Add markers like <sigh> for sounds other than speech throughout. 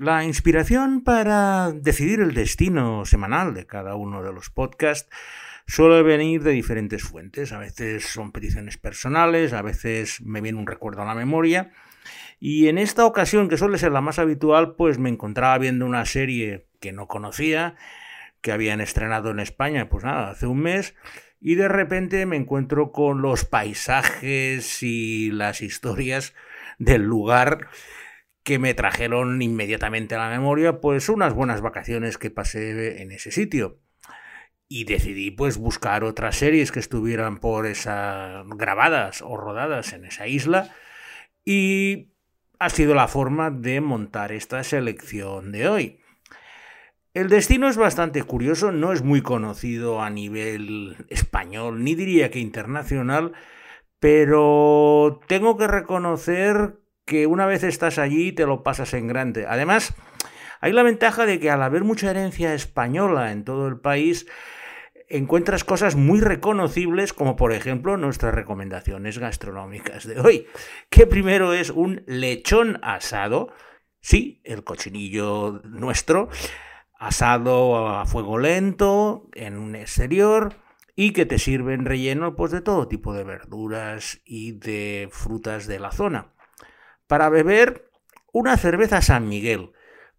La inspiración para decidir el destino semanal de cada uno de los podcasts suele venir de diferentes fuentes. A veces son peticiones personales, a veces me viene un recuerdo a la memoria. Y en esta ocasión, que suele ser la más habitual, pues me encontraba viendo una serie que no conocía, que habían estrenado en España, pues nada, hace un mes, y de repente me encuentro con los paisajes y las historias del lugar que me trajeron inmediatamente a la memoria pues unas buenas vacaciones que pasé en ese sitio. Y decidí pues buscar otras series que estuvieran por esa grabadas o rodadas en esa isla y ha sido la forma de montar esta selección de hoy. El destino es bastante curioso, no es muy conocido a nivel español, ni diría que internacional, pero tengo que reconocer que una vez estás allí te lo pasas en grande. Además, hay la ventaja de que al haber mucha herencia española en todo el país, encuentras cosas muy reconocibles, como por ejemplo nuestras recomendaciones gastronómicas de hoy, que primero es un lechón asado, sí, el cochinillo nuestro, asado a fuego lento, en un exterior, y que te sirven relleno pues, de todo tipo de verduras y de frutas de la zona para beber una cerveza San Miguel,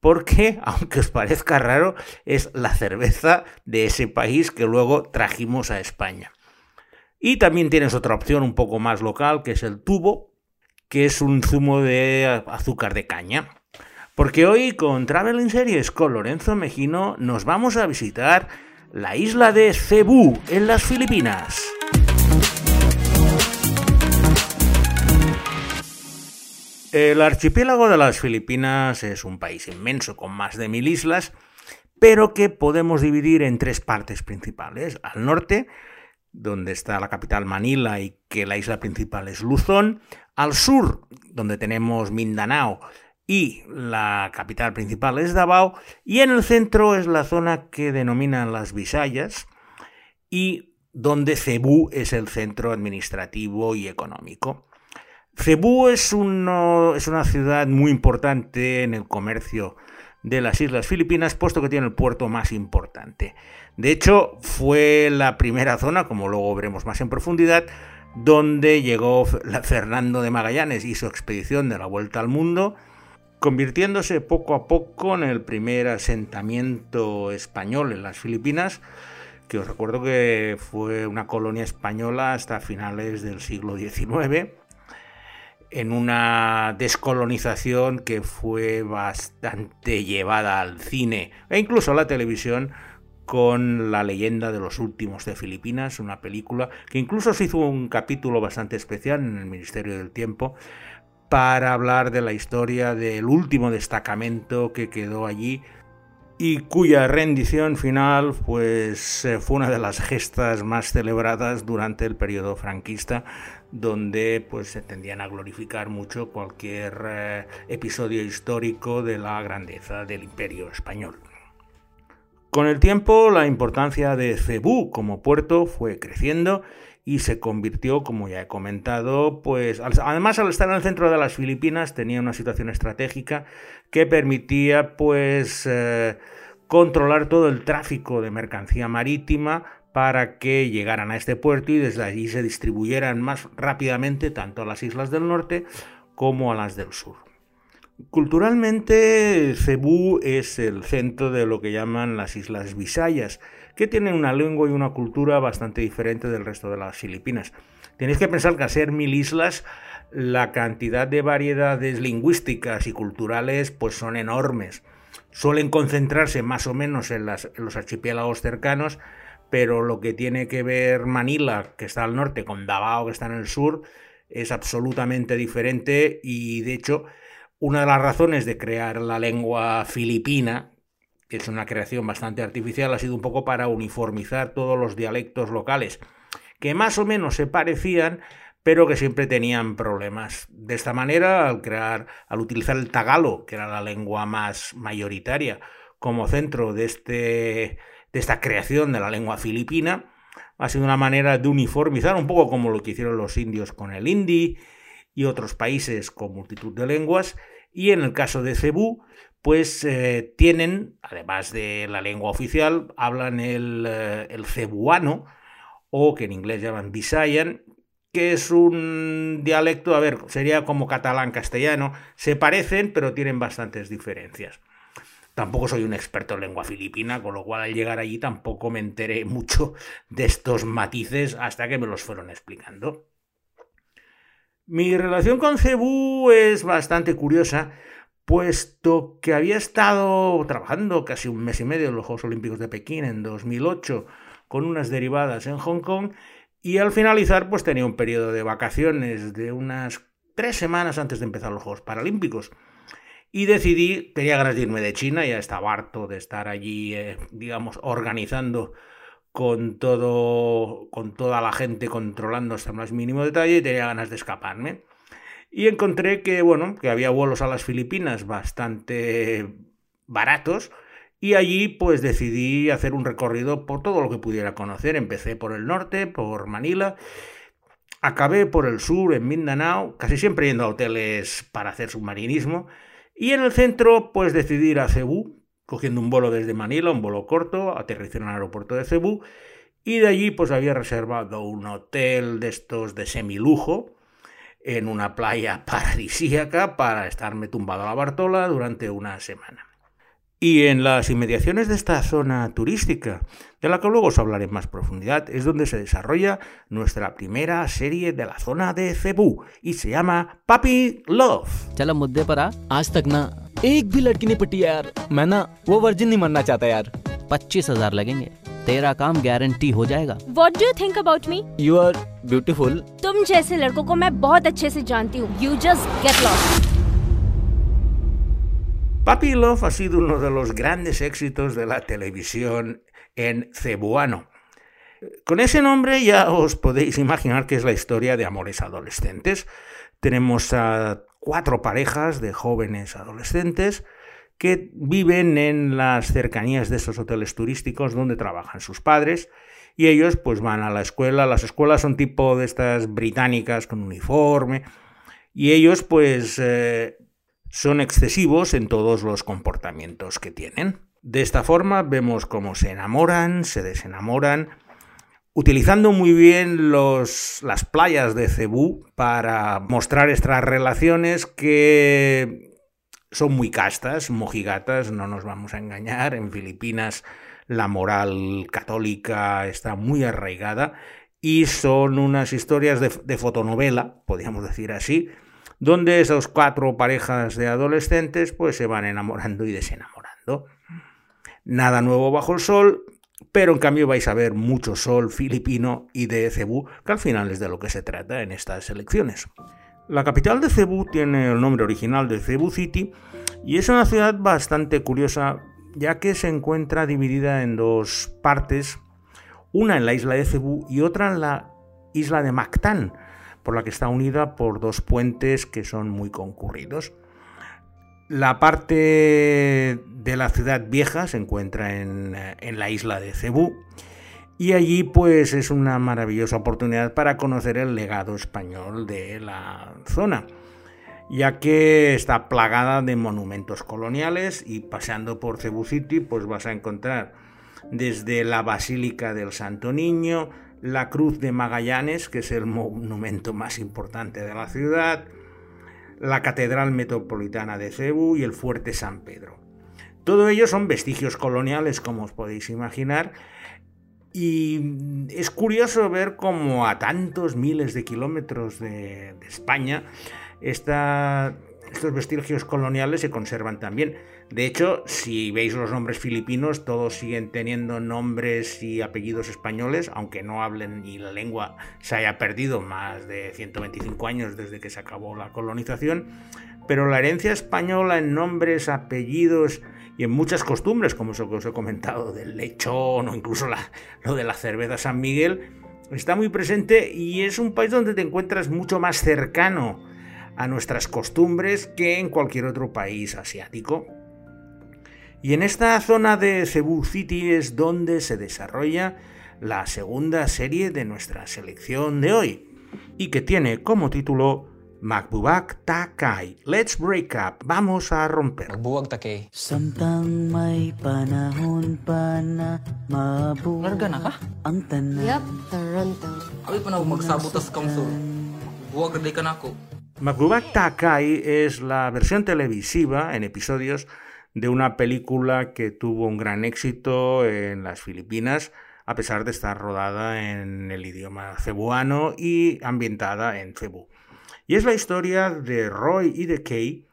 porque, <laughs> aunque os parezca raro, es la cerveza de ese país que luego trajimos a España. Y también tienes otra opción un poco más local, que es el tubo, que es un zumo de azúcar de caña. Porque hoy con Travel Series con Lorenzo Mejino nos vamos a visitar la isla de Cebú, en las Filipinas. El archipiélago de las Filipinas es un país inmenso con más de mil islas, pero que podemos dividir en tres partes principales. Al norte, donde está la capital Manila y que la isla principal es Luzón. Al sur, donde tenemos Mindanao y la capital principal es Davao. Y en el centro es la zona que denominan las Visayas y donde Cebú es el centro administrativo y económico. Cebú es, una ciudad muy importante en el comercio de las Islas Filipinas, puesto que tiene el puerto más importante. De hecho, fue la primera zona, como luego veremos más en profundidad, donde llegó Fernando de Magallanes y su expedición de la Vuelta al Mundo, convirtiéndose poco a poco en el primer asentamiento español en las Filipinas, que os recuerdo que fue una colonia española hasta finales del siglo XIX en una descolonización que fue bastante llevada al cine e incluso a la televisión con La leyenda de los últimos de Filipinas, una película que incluso se hizo un capítulo bastante especial en el Ministerio del Tiempo para hablar de la historia del último destacamento que quedó allí y cuya rendición final pues eh, fue una de las gestas más celebradas durante el periodo franquista donde pues se tendían a glorificar mucho cualquier eh, episodio histórico de la grandeza del imperio español. Con el tiempo la importancia de Cebú como puerto fue creciendo y se convirtió, como ya he comentado, pues además al estar en el centro de las Filipinas tenía una situación estratégica que permitía pues eh, controlar todo el tráfico de mercancía marítima para que llegaran a este puerto y desde allí se distribuyeran más rápidamente tanto a las islas del norte como a las del sur. Culturalmente, Cebú es el centro de lo que llaman las Islas Visayas, que tienen una lengua y una cultura bastante diferente del resto de las Filipinas. Tenéis que pensar que al ser mil islas, la cantidad de variedades lingüísticas y culturales pues son enormes. Suelen concentrarse más o menos en, en los archipiélagos cercanos, pero lo que tiene que ver Manila, que está al norte, con Davao, que está en el sur, es absolutamente diferente y de hecho una de las razones de crear la lengua filipina, que es una creación bastante artificial, ha sido un poco para uniformizar todos los dialectos locales, que más o menos se parecían, pero que siempre tenían problemas. De esta manera, al crear, al utilizar el tagalo, que era la lengua más mayoritaria, como centro de este de esta creación de la lengua filipina, ha sido una manera de uniformizar, un poco como lo que hicieron los indios con el hindi y otros países con multitud de lenguas, y en el caso de Cebú, pues eh, tienen, además de la lengua oficial, hablan el, eh, el cebuano, o que en inglés llaman Visayan, que es un dialecto, a ver, sería como catalán-castellano, se parecen, pero tienen bastantes diferencias. Tampoco soy un experto en lengua filipina, con lo cual al llegar allí tampoco me enteré mucho de estos matices hasta que me los fueron explicando. Mi relación con Cebú es bastante curiosa, puesto que había estado trabajando casi un mes y medio en los Juegos Olímpicos de Pekín en 2008 con unas derivadas en Hong Kong y al finalizar pues tenía un periodo de vacaciones de unas tres semanas antes de empezar los Juegos Paralímpicos. Y decidí, tenía ganas de irme de China, ya estaba harto de estar allí, eh, digamos, organizando con todo, con toda la gente controlando hasta el más mínimo detalle y tenía ganas de escaparme. Y encontré que, bueno, que había vuelos a las Filipinas bastante baratos y allí pues decidí hacer un recorrido por todo lo que pudiera conocer. Empecé por el norte, por Manila, acabé por el sur, en Mindanao, casi siempre yendo a hoteles para hacer submarinismo y en el centro, pues decidí ir a Cebú, cogiendo un vuelo desde Manila, un vuelo corto, aterricé en el aeropuerto de Cebú, y de allí pues había reservado un hotel de estos de semilujo, en una playa <laughs> paradisíaca para estarme tumbado a la Bartola durante una semana. Y en las inmediaciones de esta zona turística, de la que luego os hablaré en más profundidad, es donde se desarrolla nuestra primera serie de la zona de Cebú y se llama Puppy Love. एक भी लड़की नहीं पटी यार मैं ना वो वर्जिन नहीं मरना चाहता यार पच्चीस हज़ार लगेंगे तेरा काम गारंटी हो जाएगा what do think about me you are beautiful तुम जैसे लड़कों को मैं बहुत अच्छे से जानती हूँ you just get lost Puppy Love ha sido uno de los grandes éxitos de la televisión en cebuano. Con ese nombre ya os podéis imaginar que es la historia de amores adolescentes. Tenemos a cuatro parejas de jóvenes adolescentes que viven en las cercanías de esos hoteles turísticos donde trabajan sus padres y ellos pues van a la escuela. Las escuelas son tipo de estas británicas con uniforme y ellos pues eh, son excesivos en todos los comportamientos que tienen. De esta forma vemos cómo se enamoran, se desenamoran, utilizando muy bien las playas de Cebú para mostrar estas relaciones que son muy castas, mojigatas, no nos vamos a engañar. En Filipinas la moral católica está muy arraigada y son unas historias de, de fotonovela, podríamos decir así, donde esas cuatro parejas de adolescentes pues se van enamorando y desenamorando. Nada nuevo bajo el sol, pero en cambio vais a ver mucho sol filipino y de Cebú, que al final es de lo que se trata en estas elecciones. La capital de Cebú tiene el nombre original de Cebu City y es una ciudad bastante curiosa ya que se encuentra dividida en dos partes, una en la isla de Cebú y otra en la isla de Mactán, por la que está unida por dos puentes que son muy concurridos. La parte de la ciudad vieja se encuentra en, en, la isla de Cebú. Y allí pues es una maravillosa oportunidad para conocer el legado español de la zona, ya que está plagada de monumentos coloniales y paseando por Cebú City pues vas a encontrar desde la Basílica del Santo Niño, la Cruz de Magallanes, que es el monumento más importante de la ciudad, la Catedral Metropolitana de Cebu y el Fuerte San Pedro. Todo ello son vestigios coloniales, como os podéis imaginar, y es curioso ver cómo a tantos miles de kilómetros de, España estos vestigios coloniales se conservan también. De hecho, si veis los nombres filipinos, todos siguen teniendo nombres y apellidos españoles, aunque no hablen ni la lengua se haya perdido más de 125 años desde que se acabó la colonización. Pero la herencia española en nombres, apellidos y en muchas costumbres, como eso que os he comentado del lechón o incluso lo de la cerveza San Miguel, está muy presente y es un país donde te encuentras mucho más cercano a nuestras costumbres que en cualquier otro país asiático. Y en esta zona de Cebu City es donde se desarrolla la segunda serie de nuestra selección de hoy, y que tiene como título Magbubak Takai. Let's break up. Vamos a romper. Magbuwag ta kay. Samtang may panahon pa na mabuo Larga na ka? ang tanan. Yep, Toronto. Ay pa na magsabutas kamso. Buwag na ka na ako. Magbubak Takai es la versión televisiva en episodios de una película que tuvo un gran éxito en las Filipinas, a pesar de estar rodada en el idioma cebuano y ambientada en Cebu. Y es la historia de Roy y de Kay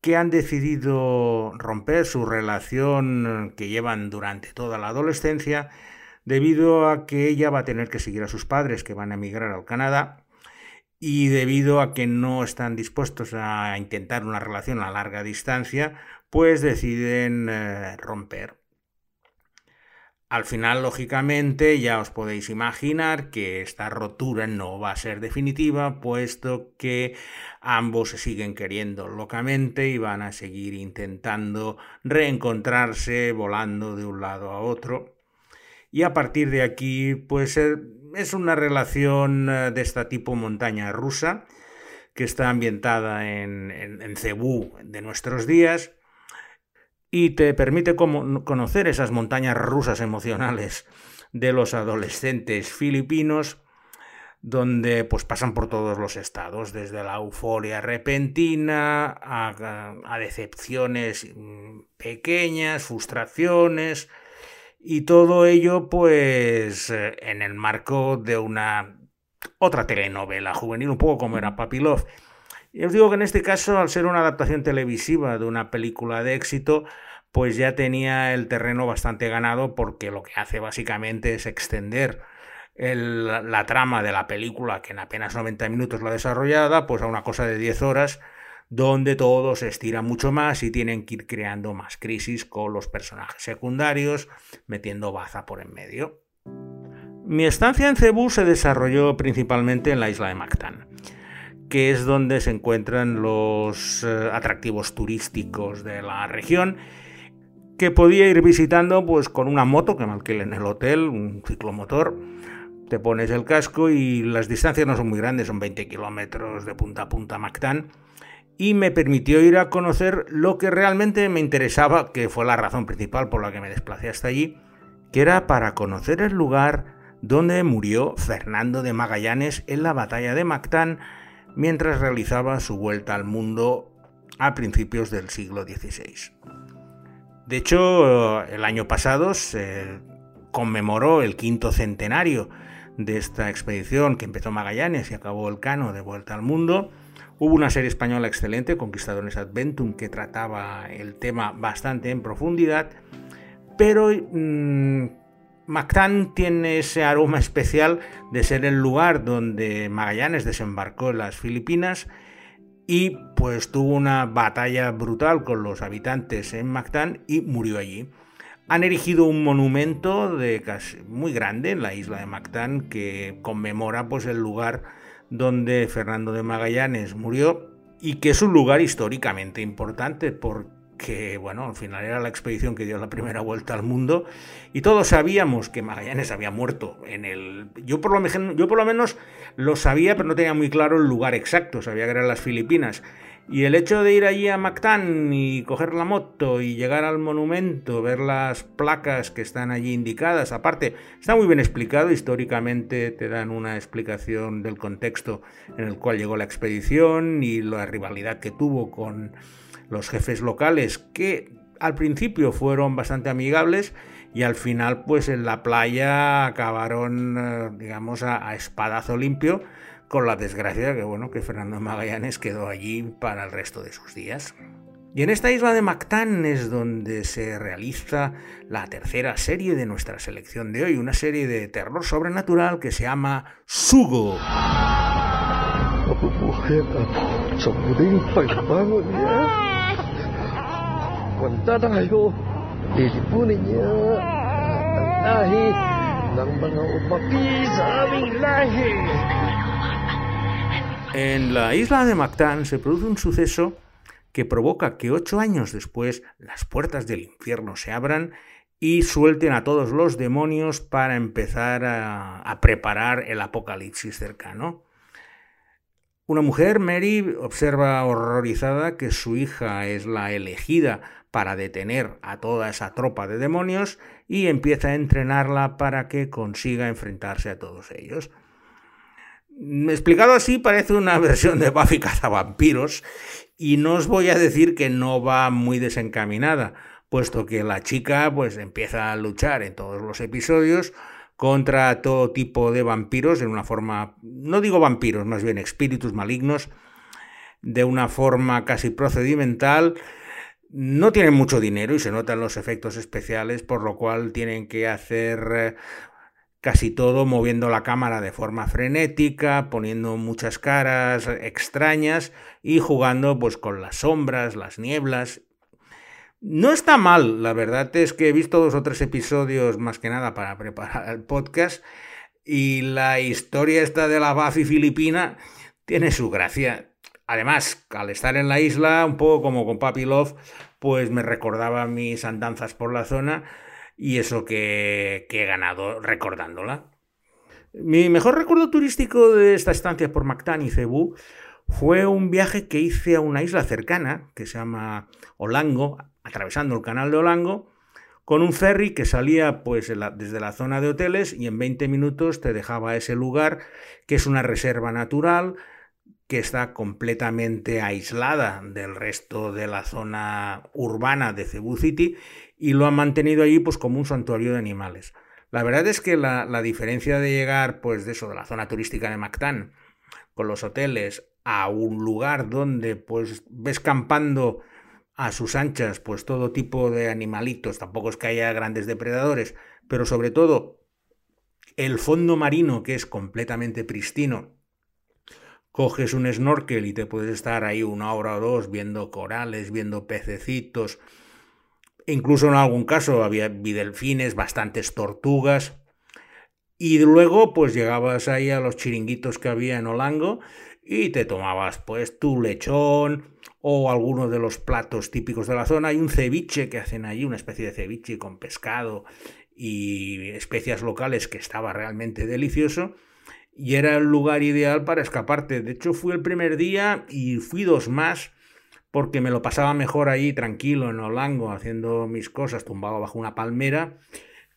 que han decidido romper su relación que llevan durante toda la adolescencia debido a que ella va a tener que seguir a sus padres que van a emigrar al Canadá y debido a que no están dispuestos a intentar una relación a larga distancia, pues deciden eh, romper. Al final, lógicamente, ya os podéis imaginar que esta rotura no va a ser definitiva, puesto que ambos se siguen queriendo locamente y van a seguir intentando reencontrarse volando de un lado a otro. Y a partir de aquí, pues eh, es una relación eh, de este tipo montaña rusa, que está ambientada en, en, Cebú de nuestros días y te permite conocer esas montañas rusas emocionales de los adolescentes filipinos donde pues pasan por todos los estados, desde la euforia repentina a, a, decepciones mm, pequeñas, frustraciones y todo ello pues eh, en el marco de una otra telenovela juvenil, un poco como era Papilov. Y os digo que en este caso, al ser una adaptación televisiva de una película de éxito, pues ya tenía el terreno bastante ganado porque lo que hace básicamente es extender el, la trama de la película, que en apenas 90 minutos la desarrollada, pues a una cosa de 10 horas, donde todo se estira mucho más y tienen que ir creando más crisis con los personajes secundarios, metiendo baza por en medio. Mi estancia en Cebú se desarrolló principalmente en la isla de Mactán que es donde se encuentran los eh, atractivos turísticos de la región, que podía ir visitando pues con una moto que me alquilé en el hotel, un ciclomotor. Te pones el casco y las distancias no son muy grandes, son 20 kilómetros de punta a punta Mactán. Y me permitió ir a conocer lo que realmente me interesaba, que fue la razón principal por la que me desplacé hasta allí, que era para conocer el lugar donde murió Fernando de Magallanes en la batalla de Mactán mientras realizaba su vuelta al mundo a principios del siglo XVI. De hecho, el año pasado se conmemoró el quinto centenario de esta expedición que empezó Magallanes y acabó el Cano de vuelta al mundo. Hubo una serie española excelente, Conquistadores Adventum, que trataba el tema bastante en profundidad, pero mmm, Mactán tiene ese aroma especial de ser el lugar donde Magallanes desembarcó en las Filipinas y pues tuvo una batalla brutal con los habitantes en Mactán y murió allí. Han erigido un monumento de casi muy grande en la isla de Mactán que conmemora pues el lugar donde Fernando de Magallanes murió y que es un lugar históricamente importante porque que bueno, al final era la expedición que dio la primera vuelta al mundo y todos sabíamos que Magallanes había muerto en el yo por lo yo por lo menos lo sabía, pero no tenía muy claro el lugar exacto, sabía que eran las Filipinas. Y el hecho de ir allí a Mactán y coger la moto y llegar al monumento, ver las placas que están allí indicadas, aparte, está muy bien explicado, históricamente te dan una explicación del contexto en el cual llegó la expedición y la rivalidad que tuvo con los jefes locales que al principio fueron bastante amigables y al final pues en la playa acabaron eh, digamos a, a espadazo limpio con la desgracia que bueno que Fernando Magallanes quedó allí para el resto de sus días. Y en esta isla de Mactán es donde se realiza la tercera serie de nuestra selección de hoy, una serie de terror sobrenatural que se llama Sugo. En la isla de Mactán se produce un suceso que provoca que ocho años después las puertas del infierno se abran y suelten a todos los demonios para empezar a, a preparar el apocalipsis cercano. Una mujer, Mary, observa horrorizada que su hija es la elegida para detener a toda esa tropa de demonios y empieza a entrenarla para que consiga enfrentarse a todos ellos. Explicado así parece una <laughs> versión de Buffy cazavampiros y no os voy a decir que no va muy desencaminada, puesto que la chica pues empieza a luchar en todos los episodios contra todo tipo de vampiros en una forma, no digo vampiros, más bien espíritus malignos, de una forma casi procedimental. No tienen mucho dinero y se notan los efectos especiales, por lo cual tienen que hacer eh, casi todo moviendo la cámara de forma frenética, poniendo muchas caras extrañas y jugando pues con las sombras, las nieblas no está mal, la verdad es que he visto dos o tres episodios más que nada para preparar el podcast y la historia esta de la Buffy filipina tiene su gracia. Además, al estar en la isla, un poco como con Papi Love, pues me recordaba mis andanzas por la zona y eso que, que he ganado recordándola. Mi mejor recuerdo turístico de esta estancia por Mactán y Cebú fue un viaje que hice a una isla cercana que se llama Olango, atravesando el canal de Olango, con un ferry que salía pues desde la zona de hoteles y en 20 minutos te dejaba ese lugar, que es una reserva natural, que está completamente aislada del resto de la zona urbana de Cebu City y lo han mantenido allí pues como un santuario de animales. La verdad es que la, la diferencia de llegar pues de eso, de la zona turística de Mactán, con los hoteles, a un lugar donde pues ves campando a sus anchas pues todo tipo de animalitos, tampoco es que haya grandes depredadores, pero sobre todo el fondo marino que es completamente pristino. Coges un snorkel y te puedes estar ahí una hora o dos viendo corales, viendo pececitos. Incluso en algún caso había bidelfines, bastantes tortugas. Y luego pues llegabas ahí a los chiringuitos que había en Olango y te tomabas pues tu lechón, o algunos de los platos típicos de la zona. Hay un ceviche que hacen allí, una especie de ceviche con pescado y especias locales que estaba realmente delicioso. Y era el lugar ideal para escaparte. De hecho, fui el primer día y fui dos más porque me lo pasaba mejor allí tranquilo en Olango haciendo mis cosas tumbado bajo una palmera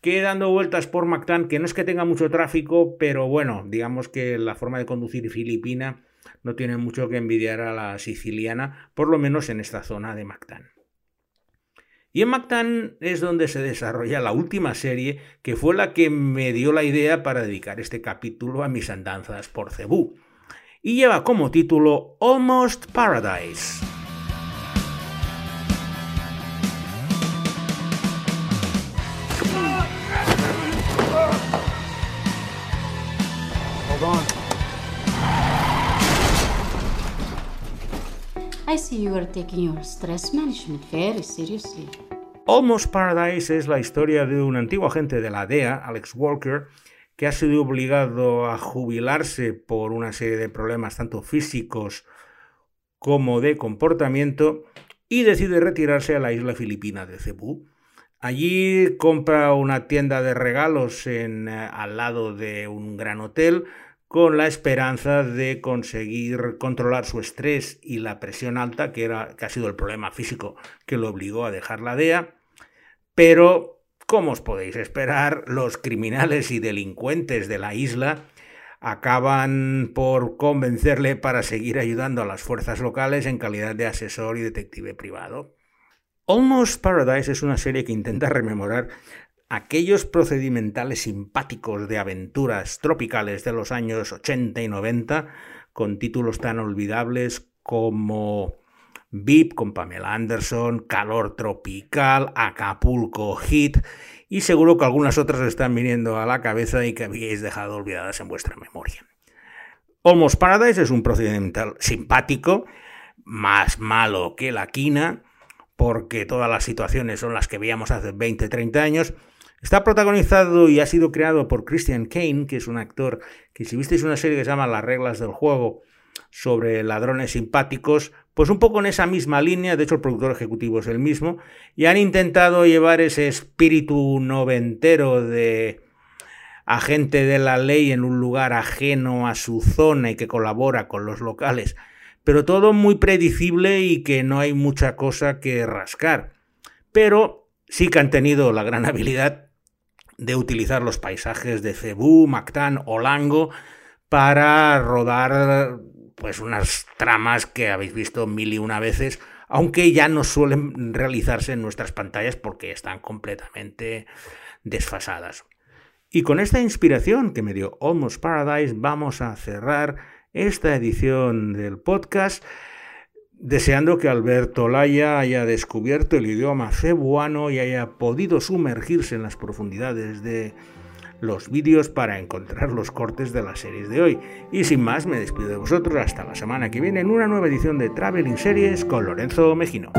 que dando vueltas por Mactán, que no es que tenga mucho tráfico, pero bueno, digamos que la forma de conducir filipina no tiene mucho que envidiar a la siciliana, por lo menos en esta zona de Mactán. Y en Mactán es donde se desarrolla la última serie, que fue la que me dio la idea para dedicar este capítulo a mis andanzas por Cebú. Y lleva como título Almost Paradise. I see you are taking your stress management very seriously. Almost Paradise es la historia de un antiguo agente de la DEA, Alex Walker, que ha sido obligado a jubilarse por una serie de problemas tanto físicos como de comportamiento y decide retirarse a la isla filipina de Cebú. Allí compra una tienda de regalos en, eh, al lado de un gran hotel con la esperanza de conseguir controlar su estrés y la presión alta, que, era, que ha sido el problema físico que lo obligó a dejar la DEA. Pero, como os podéis esperar, los criminales y delincuentes de la isla acaban por convencerle para seguir ayudando a las fuerzas locales en calidad de asesor y detective privado. Almost Paradise es una serie que intenta rememorar aquellos procedimentales simpáticos de aventuras tropicales de los años 80 y 90, con títulos tan olvidables como VIP con Pamela Anderson, Calor Tropical, Acapulco Hit, y seguro que algunas otras están viniendo a la cabeza y que habíais dejado olvidadas en vuestra memoria. Almost Paradise es un procedimental simpático, más malo que la quina, porque todas las situaciones son las que veíamos hace 20-30 años, Está protagonizado y ha sido creado por Christian Kane, que es un actor que si visteis una serie que se llama Las reglas del juego sobre ladrones simpáticos, pues un poco en esa misma línea, de hecho el productor ejecutivo es el mismo, y han intentado llevar ese espíritu noventero de agente de la ley en un lugar ajeno a su zona y que colabora con los locales, pero todo muy predecible y que no hay mucha cosa que rascar. Pero sí que han tenido la gran <laughs> habilidad de utilizar los paisajes de Cebú, Mactán o Lango para rodar pues unas tramas que habéis visto mil y una veces, aunque ya no suelen realizarse en nuestras pantallas porque están completamente desfasadas. Y con esta inspiración que me dio Almost Paradise vamos a cerrar esta edición del podcast deseando que Alberto Laya haya descubierto el idioma cebuano y haya podido sumergirse en las profundidades de los vídeos para encontrar los cortes de las series de hoy. Y sin más, me despido de vosotros hasta la semana que viene en una nueva edición de Traveling Series con Lorenzo Mejino.